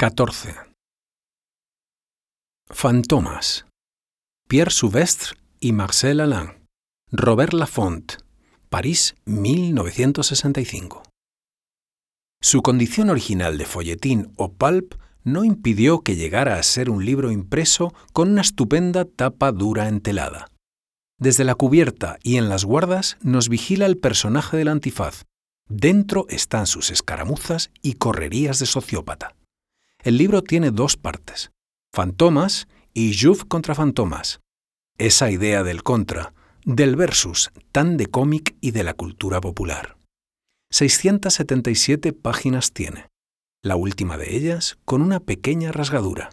XIV. Fantomas. Pierre Souvestre y Marcel Alain. Robert Laffont. París, 1965. Su condición original de folletín o pulp no impidió que llegara a ser un libro impreso con una estupenda tapa dura entelada. Desde la cubierta y en las guardas nos vigila el personaje del antifaz. Dentro están sus escaramuzas y correrías de sociópata. El libro tiene dos partes, Fantomas y Juve contra Fantomas. Esa idea del contra, del versus, tan de cómic y de la cultura popular. 677 páginas tiene, la última de ellas con una pequeña rasgadura.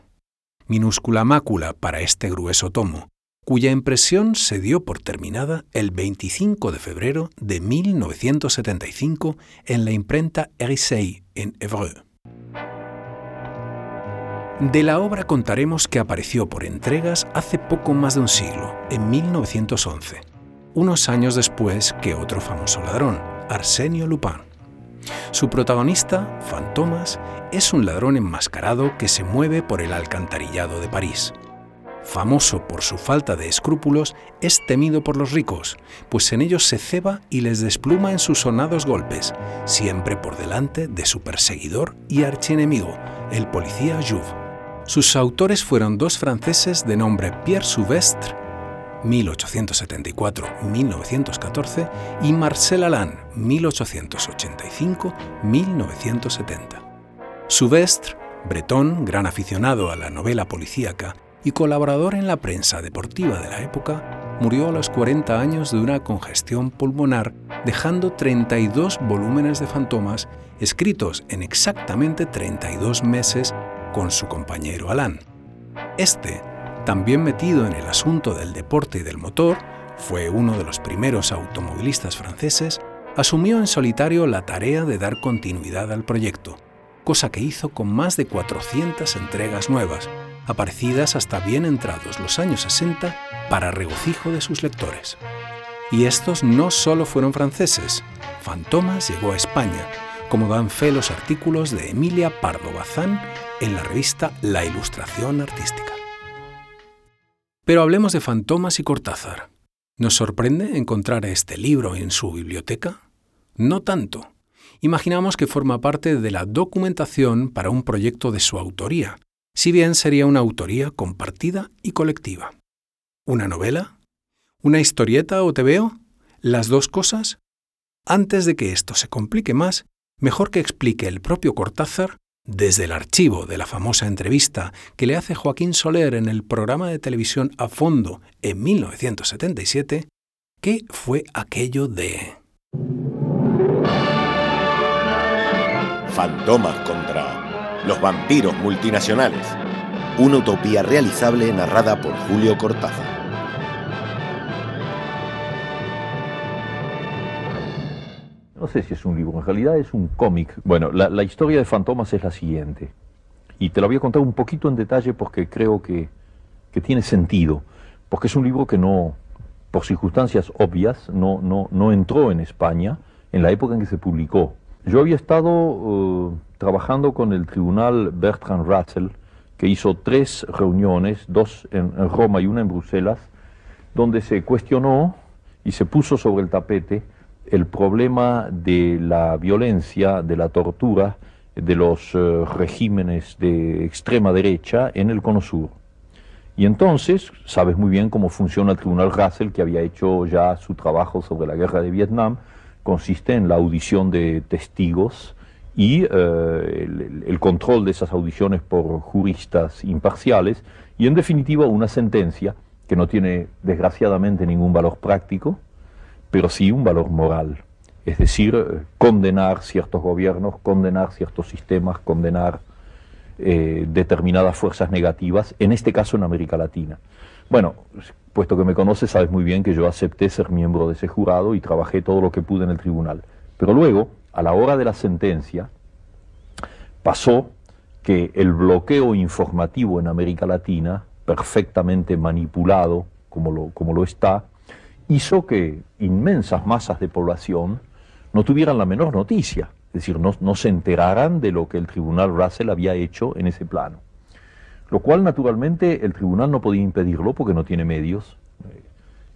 Minúscula mácula para este grueso tomo, cuya impresión se dio por terminada el 25 de febrero de 1975 en la imprenta Erisei en Évreux. De la obra contaremos que apareció por entregas hace poco más de un siglo, en 1911, unos años después que otro famoso ladrón, Arsenio Lupin. Su protagonista, Fantomas, es un ladrón enmascarado que se mueve por el alcantarillado de París. Famoso por su falta de escrúpulos, es temido por los ricos, pues en ellos se ceba y les despluma en sus sonados golpes, siempre por delante de su perseguidor y archienemigo, el policía Jouve. Sus autores fueron dos franceses de nombre Pierre Souvestre, 1874-1914, y Marcel Alain, 1885-1970. Souvestre, bretón, gran aficionado a la novela policíaca y colaborador en la prensa deportiva de la época, murió a los 40 años de una congestión pulmonar, dejando 32 volúmenes de fantomas escritos en exactamente 32 meses con su compañero Alain. Este, también metido en el asunto del deporte y del motor, fue uno de los primeros automovilistas franceses, asumió en solitario la tarea de dar continuidad al proyecto, cosa que hizo con más de 400 entregas nuevas, aparecidas hasta bien entrados los años 60 para regocijo de sus lectores. Y estos no solo fueron franceses, Fantomas llegó a España, como dan fe los artículos de Emilia Pardo Bazán en la revista La Ilustración Artística. Pero hablemos de Fantomas y Cortázar. ¿Nos sorprende encontrar este libro en su biblioteca? No tanto. Imaginamos que forma parte de la documentación para un proyecto de su autoría, si bien sería una autoría compartida y colectiva. ¿Una novela? ¿Una historieta o veo? ¿Las dos cosas? Antes de que esto se complique más, mejor que explique el propio Cortázar desde el archivo de la famosa entrevista que le hace Joaquín Soler en el programa de televisión A Fondo en 1977, ¿qué fue aquello de... Fantomas contra los vampiros multinacionales. Una utopía realizable narrada por Julio Cortázar. No sé si es un libro, en realidad es un cómic. Bueno, la, historia de Fantomas es la siguiente. Y te la voy a contar un poquito en detalle porque creo que, que tiene sentido. Porque es un libro que no, por circunstancias obvias, no, no, no entró en España en la época en que se publicó. Yo había estado uh, trabajando con el tribunal Bertrand Russell, que hizo tres reuniones, dos en Roma y una en Bruselas, donde se cuestionó y se puso sobre el tapete el problema de la violencia, de la tortura, de los eh, regímenes de extrema derecha en el Cono Sur. Y entonces, sabes muy bien cómo funciona el Tribunal Russell, que había hecho ya su trabajo sobre la guerra de Vietnam, consiste en la audición de testigos y eh, el, el, control de esas audiciones por juristas imparciales y en definitiva una sentencia que no tiene desgraciadamente ningún valor práctico, pero sí un valor moral. Es decir, condenar ciertos gobiernos, condenar ciertos sistemas, condenar eh, determinadas fuerzas negativas, en este caso en América Latina. Bueno, puesto que me conoces, sabes muy bien que yo acepté ser miembro de ese jurado y trabajé todo lo que pude en el tribunal. Pero luego, a la hora de la sentencia, pasó que el bloqueo informativo en América Latina, perfectamente manipulado como lo, como lo está, hizo que inmensas masas de población no tuvieran la menor noticia, es decir, no, se enteraran de lo que el tribunal Russell había hecho en ese plano. Lo cual, naturalmente, el tribunal no podía impedirlo porque no tiene medios.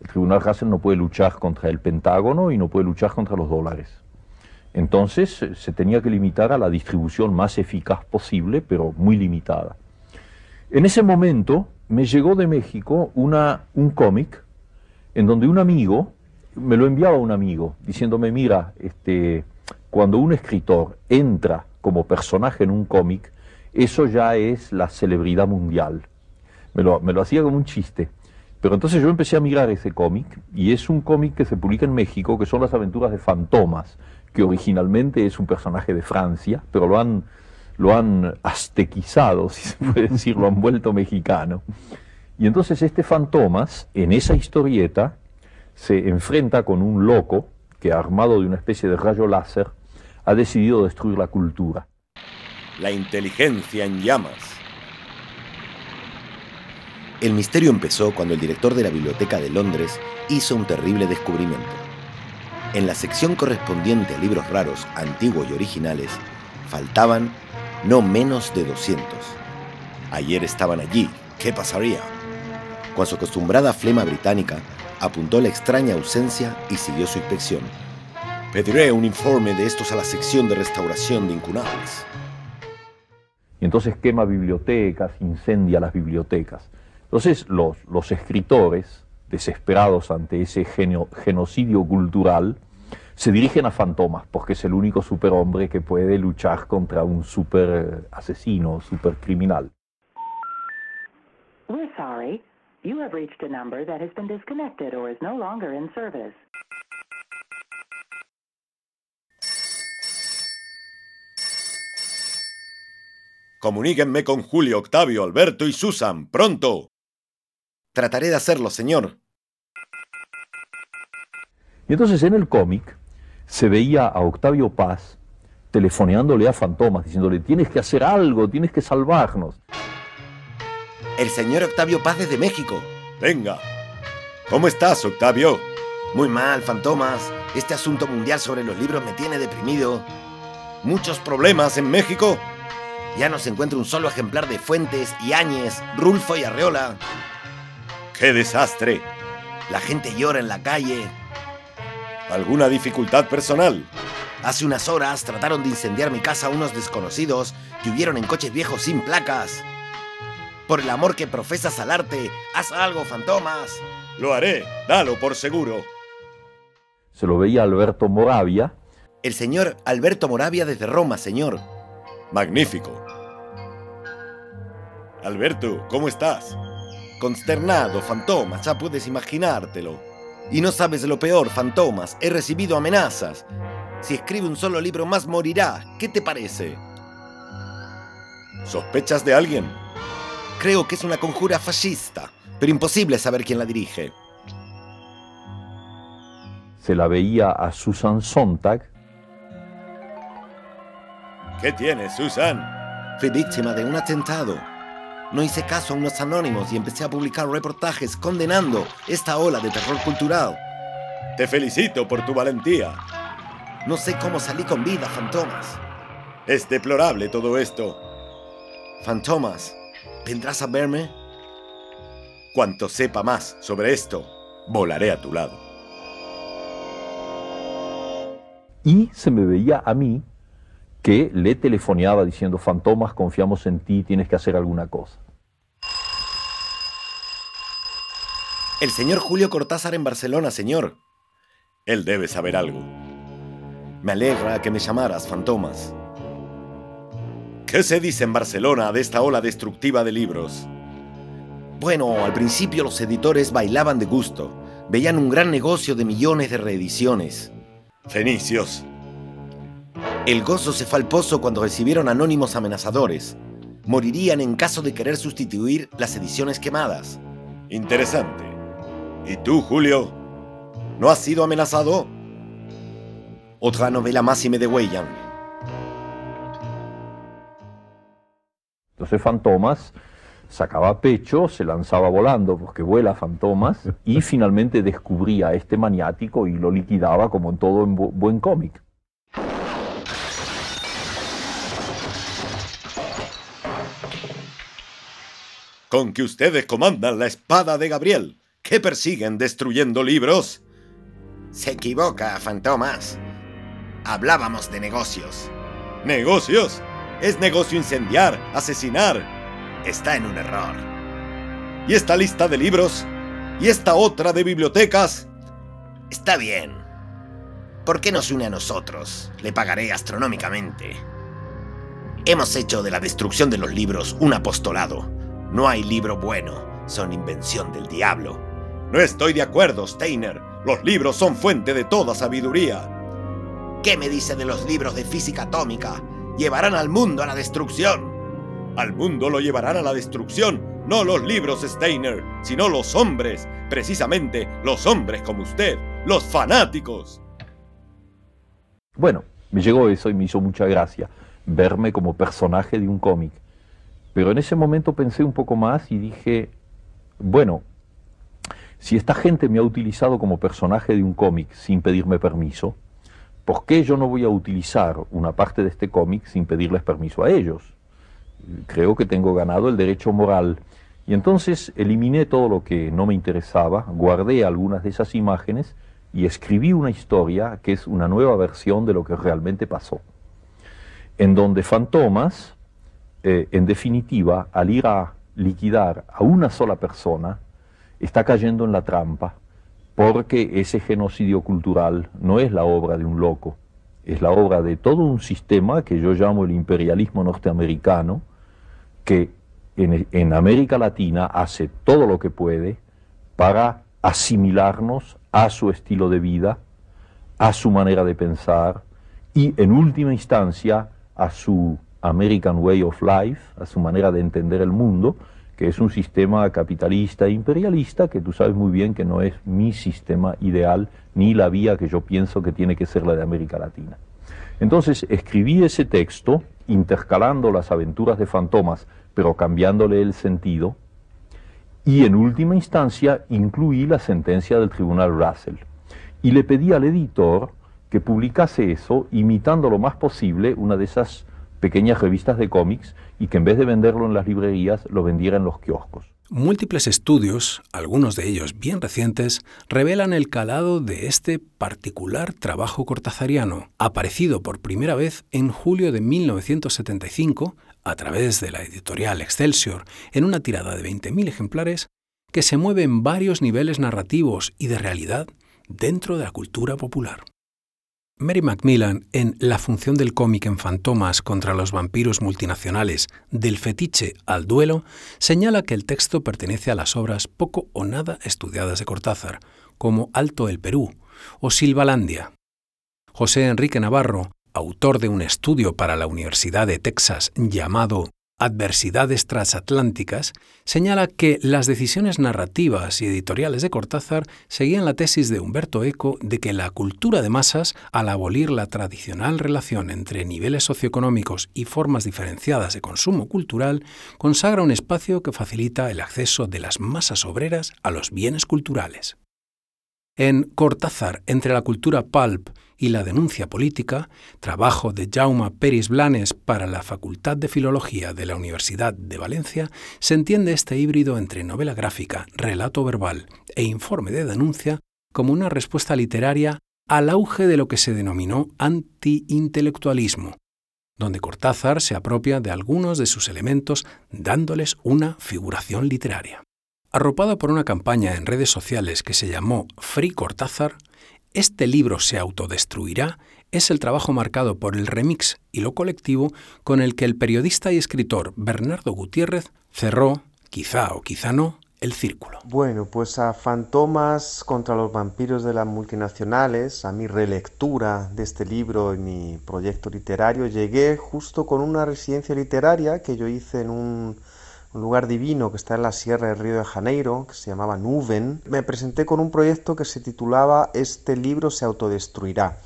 El tribunal Russell no puede luchar contra el Pentágono y no puede luchar contra los dólares. Entonces se tenía que limitar a la distribución más eficaz posible, pero muy limitada. En ese momento me llegó de México un cómic en donde un amigo, me lo enviaba un amigo, diciéndome, mira, este, cuando un escritor entra como personaje en un cómic, eso ya es la celebridad mundial. Me lo, hacía como un chiste. Pero entonces yo empecé a mirar ese cómic, y es un cómic que se publica en México, que son las aventuras de Fantomas, que originalmente es un personaje de Francia, pero lo han, lo han aztequizado, si se puede decir, lo han vuelto mexicano. Y entonces este Fantomas, en esa historieta, se enfrenta con un loco que, armado de una especie de rayo láser, ha decidido destruir la cultura. La inteligencia en llamas. El misterio empezó cuando el director de la Biblioteca de Londres hizo un terrible descubrimiento. En la sección correspondiente a libros raros, antiguos y originales, faltaban no menos de 200. Ayer estaban allí. ¿Qué pasaría? Con su acostumbrada flema británica, apuntó la extraña ausencia y siguió su inspección. Pediré un informe de estos a la sección de restauración de incunables. Y entonces quema bibliotecas, incendia las bibliotecas. Entonces los, los escritores, desesperados ante ese genocidio cultural, se dirigen a Fantomas, porque es el único superhombre que puede luchar contra un super asesino, super criminal. You have reached a number that has been disconnected or is no longer in service. Comuníquenme con Julio, Octavio, Alberto y Susan, pronto. Trataré de hacerlo, señor. Y entonces en el cómic se veía a Octavio Paz telefoneándole a Fantomas, diciéndole, tienes que hacer algo, tienes que salvarnos. El señor Octavio Paz desde México. Venga. ¿Cómo estás, Octavio? Muy mal, Fantomas. Este asunto mundial sobre los libros me tiene deprimido. ¿Muchos problemas en México? Ya no se encuentra un solo ejemplar de Fuentes, Áñez, Rulfo y Arreola. ¡Qué desastre! La gente llora en la calle. ¿Alguna dificultad personal? Hace unas horas trataron de incendiar mi casa unos desconocidos que huyeron en coches viejos sin placas. Por el amor que profesas al arte, haz algo, fantomas. Lo haré, dalo por seguro. Se lo veía Alberto Moravia. El señor Alberto Moravia desde Roma, señor. Magnífico. Alberto, ¿cómo estás? Consternado, fantomas, ya puedes imaginártelo. Y no sabes lo peor, fantomas, he recibido amenazas. Si escribe un solo libro más morirá, ¿qué te parece? ¿Sospechas de alguien? Creo que es una conjura fascista, pero imposible saber quién la dirige. Se la veía a Susan Sontag. ¿Qué tiene, Susan? Fui víctima de un atentado. No hice caso a unos anónimos y empecé a publicar reportajes condenando esta ola de terror cultural. Te felicito por tu valentía. No sé cómo salí con vida, Fantomas. Es deplorable todo esto. Fantomas, ¿Vendrás a verme? Cuanto sepa más sobre esto, volaré a tu lado. Y se me veía a mí que le telefoneaba diciendo, Fantomas, confiamos en ti, tienes que hacer alguna cosa. El señor Julio Cortázar en Barcelona, señor. Él debe saber algo. Me alegra que me llamaras, Fantomas. ¿Qué se dice en Barcelona de esta ola destructiva de libros? Bueno, al principio los editores bailaban de gusto, veían un gran negocio de millones de reediciones. Fenicios. El gozo se fue al pozo cuando recibieron anónimos amenazadores. morirían en caso de querer sustituir las ediciones quemadas. Interesante. ¿Y tú, Julio? ¿No has sido amenazado? Otra novela máxime de Weyland. Entonces Fantomas sacaba pecho, se lanzaba volando, porque vuela Fantomas, y finalmente descubría a este maniático y lo liquidaba como en todo buen cómic. Con que ustedes comandan la espada de Gabriel, ¿qué persiguen destruyendo libros? Se equivoca, Fantomas. Hablábamos de negocios. ¿Negocios? Es negocio incendiar, asesinar. Está en un error. ¿Y esta lista de libros? ¿Y esta otra de bibliotecas? Está bien. ¿Por qué no se une a nosotros? Le pagaré astronómicamente. Hemos hecho de la destrucción de los libros un apostolado. No hay libro bueno, son invención del diablo. No estoy de acuerdo, Steiner. Los libros son fuente de toda sabiduría. ¿Qué me dice de los libros de física atómica? Llevarán al mundo a la destrucción. Al mundo lo llevarán a la destrucción, no los libros Steiner, sino los hombres, precisamente los hombres como usted, los fanáticos. Bueno, me llegó eso y me hizo mucha gracia verme como personaje de un cómic. Pero en ese momento pensé un poco más y dije, bueno, si esta gente me ha utilizado como personaje de un cómic sin pedirme permiso, ¿por qué yo no voy a utilizar una parte de este cómic sin pedirles permiso a ellos? Creo que tengo ganado el derecho moral. Y entonces eliminé todo lo que no me interesaba, guardé algunas de esas imágenes y escribí una historia que es una nueva versión de lo que realmente pasó, en donde Fantomas, eh, en definitiva, al ir a liquidar a una sola persona, está cayendo en la trampa porque ese genocidio cultural no es la obra de un loco, es la obra de todo un sistema que yo llamo el imperialismo norteamericano, que en, América Latina hace todo lo que puede para asimilarnos a su estilo de vida, a su manera de pensar y en última instancia a su American Way of Life, a su manera de entender el mundo, que es un sistema capitalista e imperialista, que tú sabes muy bien que no es mi sistema ideal ni la vía que yo pienso que tiene que ser la de América Latina. Entonces escribí ese texto intercalando las aventuras de Fantomas, pero cambiándole el sentido, y en última instancia incluí la sentencia del tribunal Russell. Y le pedí al editor que publicase eso imitando lo más posible una de esas pequeñas revistas de cómics y que en vez de venderlo en las librerías lo vendiera en los kioscos. Múltiples estudios, algunos de ellos bien recientes, revelan el calado de este particular trabajo cortazariano, aparecido por primera vez en julio de 1975 a través de la editorial Excelsior en una tirada de 20.000 ejemplares que se mueve en varios niveles narrativos y de realidad dentro de la cultura popular. Mary Macmillan, en La función del cómic en Fantomas contra los vampiros multinacionales, del fetiche al duelo, señala que el texto pertenece a las obras poco o nada estudiadas de Cortázar, como Alto el Perú o Silvalandia. José Enrique Navarro, autor de un estudio para la Universidad de Texas llamado Adversidades transatlánticas, señala que las decisiones narrativas y editoriales de Cortázar seguían la tesis de Humberto Eco de que la cultura de masas, al abolir la tradicional relación entre niveles socioeconómicos y formas diferenciadas de consumo cultural, consagra un espacio que facilita el acceso de las masas obreras a los bienes culturales. En Cortázar, entre la cultura pulp y la denuncia política, trabajo de Jaume Peris Blanes para la Facultad de Filología de la Universidad de Valencia, se entiende este híbrido entre novela gráfica, relato verbal e informe de denuncia como una respuesta literaria al auge de lo que se denominó anti-intelectualismo, donde Cortázar se apropia de algunos de sus elementos dándoles una figuración literaria. Arropado por una campaña en redes sociales que se llamó Free Cortázar, este libro se autodestruirá es el trabajo marcado por el remix y lo colectivo con el que el periodista y escritor Bernardo Gutiérrez cerró, quizá o quizá no, El Círculo. Bueno, pues a Fantomas contra los vampiros de las multinacionales, a mi relectura de este libro en mi proyecto literario, llegué justo con una residencia literaria que yo hice en un, un lugar divino que está en la Sierra del Río de Janeiro, que se llamaba Nuven. Me presenté con un proyecto que se titulaba Este libro se autodestruirá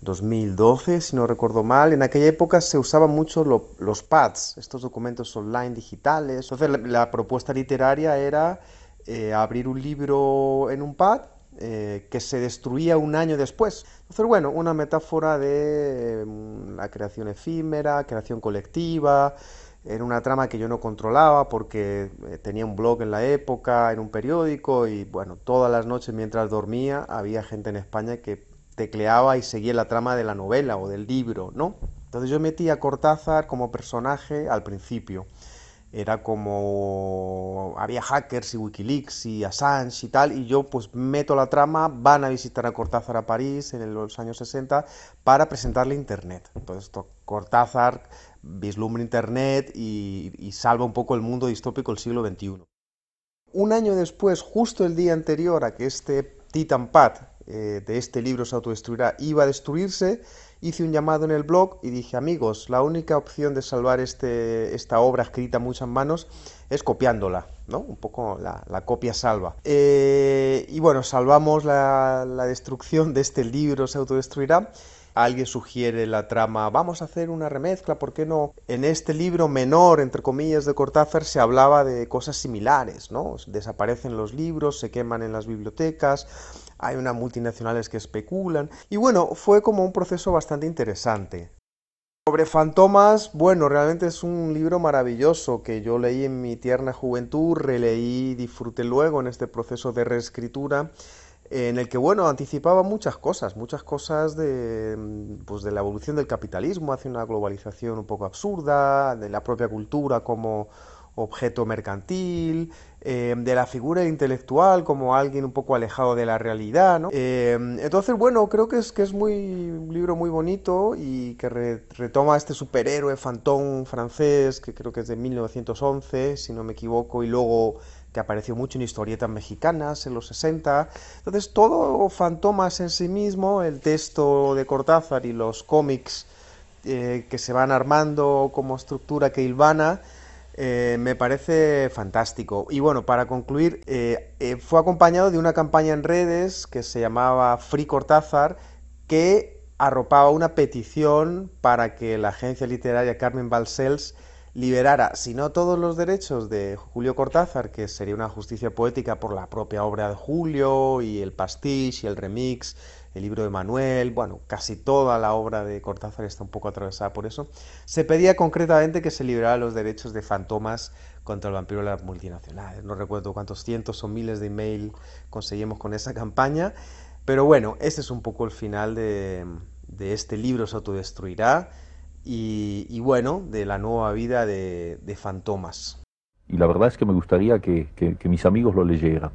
2012, si no recuerdo mal. En aquella época se usaban mucho los pads, estos documentos online digitales. Entonces la, propuesta literaria era eh, abrir un libro en un pad eh, que se destruía un año después. Entonces, bueno, una metáfora de mm, la creación efímera, creación colectiva. Era una trama que yo no controlaba porque eh, tenía un blog en la época, en un periódico y bueno, todas las noches mientras dormía había gente en España que tecleaba y seguía la trama de la novela o del libro, ¿no? Entonces yo metí a Cortázar como personaje al principio. Era como había hackers y Wikileaks y Assange y tal, y yo pues meto la trama, van a visitar a Cortázar a París en los años 60 para presentarle Internet. Entonces Cortázar vislumbra Internet y, y salva un poco el mundo distópico del siglo XXI. Un año después, justo el día anterior a que este Titan Pad eh, de este libro se autodestruirá iba a destruirse, hice un llamado en el blog y dije, amigos, la única opción de salvar este, esta obra escrita a muchas manos es copiándola, ¿no? Un poco la, copia salva. Eh, y bueno, salvamos la, la destrucción de este libro, se autodestruirá alguien sugiere la trama, vamos a hacer una remezcla, ¿por qué no? En este libro menor, entre comillas, de Cortázar se hablaba de cosas similares, ¿no? Desaparecen los libros, se queman en las bibliotecas, hay unas multinacionales que especulan, y bueno, fue como un proceso bastante interesante. Sobre Fantomas, bueno, realmente es un libro maravilloso que yo leí en mi tierna juventud, releí disfruté luego en este proceso de reescritura en el que, bueno, anticipaba muchas cosas, muchas cosas de, mm, pues, de la evolución del capitalismo hacia una globalización un poco absurda, de la propia cultura como objeto mercantil, eh, de la figura intelectual como alguien un poco alejado de la realidad, ¿no? Eh, entonces, bueno, creo que es, que es muy, un libro muy bonito y que retoma este superhéroe fantón francés, que creo que es de 1911, si no me equivoco, y luego que apareció mucho en historietas mexicanas en los 60. Entonces, todo Fantomas en sí mismo, el texto de Cortázar y los cómics eh, que se van armando como estructura que hilvana, eh, me parece fantástico. Y bueno, para concluir, eh, fue acompañado de una campaña en redes que se llamaba Free Cortázar, que arropaba una petición para que la agencia literaria Carmen Balcells liberara, si no todos los derechos de Julio Cortázar, que sería una justicia poética por la propia obra de Julio y el pastiche y el remix, el libro de Manuel, bueno, casi toda la obra de Cortázar está un poco atravesada por eso, se pedía concretamente que se liberara los derechos de Fantomas contra el vampiro de las multinacionales. No recuerdo cuántos cientos o miles de email conseguimos con esa campaña, pero bueno, este es un poco el final de, de este libro, se autodestruirá y, bueno, de la nueva vida de, Fantomas. Y la verdad es que me gustaría que, que mis amigos lo leyeran.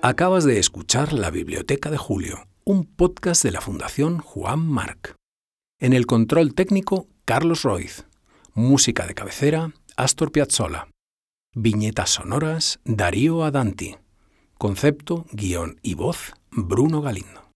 Acabas de escuchar La Biblioteca de Julio, un podcast de la Fundación Juan Marc. En el control técnico, Carlos Roiz. Música de cabecera, Astor Piazzolla. Viñetas sonoras, Darío Adanti. Concepto, guion y voz, Bruno Galindo.